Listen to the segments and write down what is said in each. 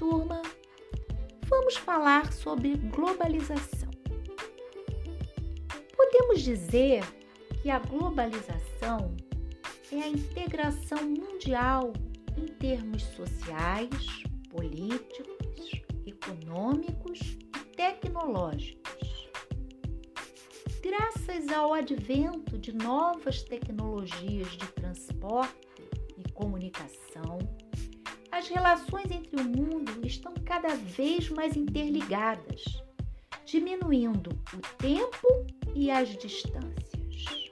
turma, vamos falar sobre globalização. Podemos dizer que a globalização é a integração mundial em termos sociais, políticos, econômicos e tecnológicos. Graças ao advento de novas tecnologias de transporte e comunicação, as relações entre o mundo estão cada vez mais interligadas, diminuindo o tempo e as distâncias.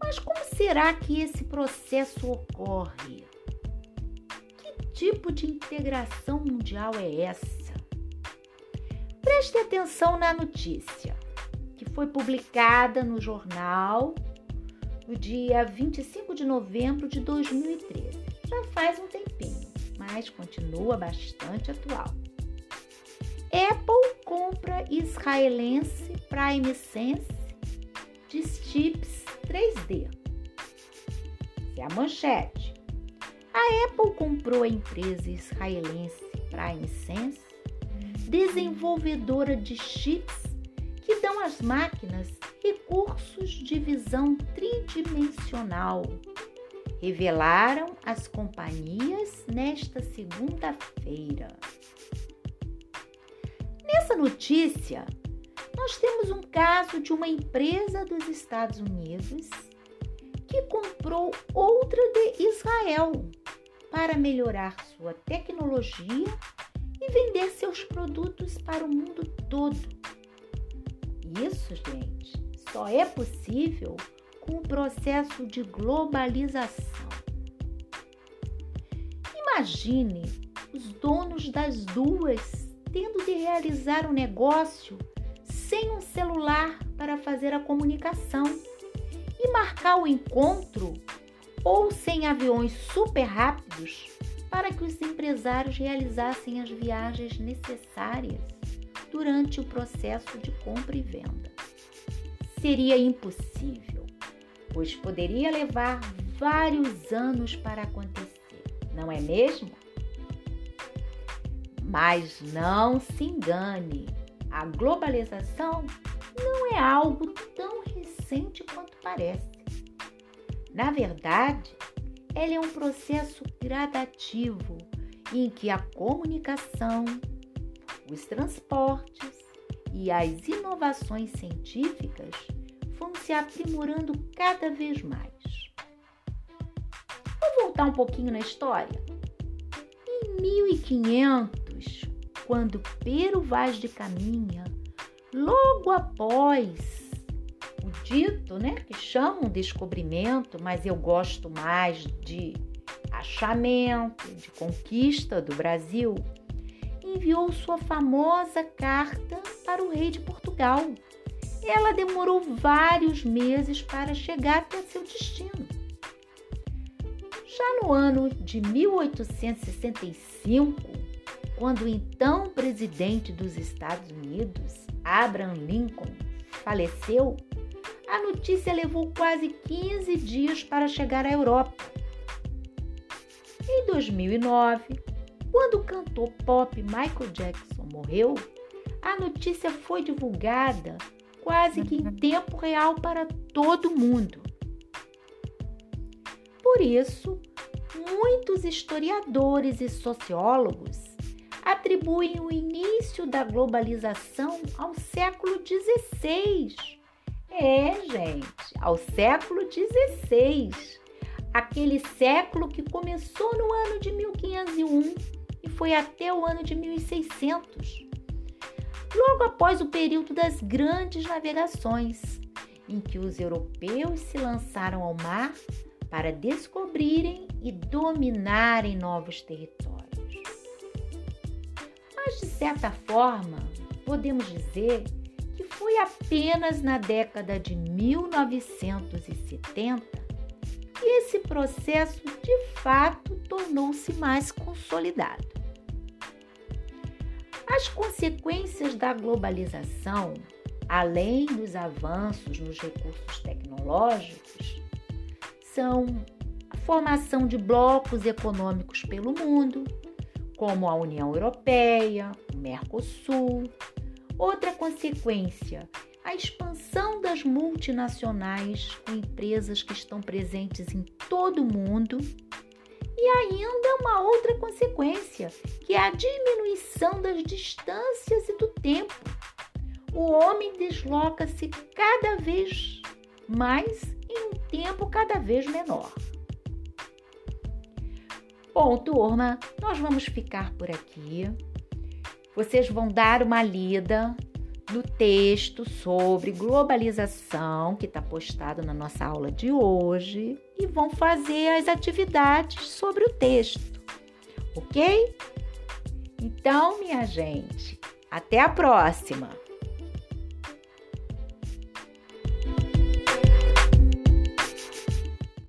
Mas como será que esse processo ocorre? Que tipo de integração mundial é essa? Preste atenção na notícia, que foi publicada no jornal no dia 25 de novembro de 2013 já faz um tempinho, mas continua bastante atual. Apple compra israelense Prime Sense de chips 3D. Essa é a manchete. A Apple comprou a empresa israelense Prime Sense, desenvolvedora de chips que dão às máquinas recursos de visão tridimensional revelaram as companhias nesta segunda-feira. Nessa notícia, nós temos um caso de uma empresa dos Estados Unidos que comprou outra de Israel para melhorar sua tecnologia e vender seus produtos para o mundo todo. Isso, gente, só é possível com o processo de globalização. Imagine os donos das duas tendo de realizar o um negócio sem um celular para fazer a comunicação e marcar o encontro ou sem aviões super rápidos para que os empresários realizassem as viagens necessárias durante o processo de compra e venda. Seria impossível pois poderia levar vários anos para acontecer, não é mesmo? Mas não se engane, a globalização não é algo tão recente quanto parece. Na verdade, ela é um processo gradativo em que a comunicação, os transportes e as inovações científicas se aprimorando cada vez mais. Vou voltar um pouquinho na história. Em 1500, quando Pero Vaz de Caminha, logo após o dito, né, que chamam descobrimento, mas eu gosto mais de achamento, de conquista do Brasil, enviou sua famosa carta para o rei de Portugal, ela demorou vários meses para chegar até seu destino. Já no ano de 1865, quando o então presidente dos Estados Unidos, Abraham Lincoln, faleceu, a notícia levou quase 15 dias para chegar à Europa. Em 2009, quando o cantor pop Michael Jackson morreu, a notícia foi divulgada quase que em tempo real para todo mundo. Por isso, muitos historiadores e sociólogos atribuem o início da globalização ao século XVI. É, gente, ao século XVI. Aquele século que começou no ano de 1501 e foi até o ano de 1600 logo após o período das grandes navegações, em que os europeus se lançaram ao mar para descobrirem e dominarem novos territórios. Mas, de certa forma, podemos dizer que foi apenas na década de 1970 que esse processo de fato tornou-se mais consolidado. As consequências da globalização, além dos avanços nos recursos tecnológicos, são a formação de blocos econômicos pelo mundo, como a União Europeia, o Mercosul. Outra consequência, a expansão das multinacionais com empresas que estão presentes em todo o mundo. E ainda uma outra consequência, que é a diminuição das distâncias e do tempo. O homem desloca-se cada vez mais em um tempo cada vez menor. Bom, turma, nós vamos ficar por aqui. Vocês vão dar uma lida no texto sobre globalização que está postado na nossa aula de hoje e vão fazer as atividades sobre o texto, ok? Então, minha gente, até a próxima!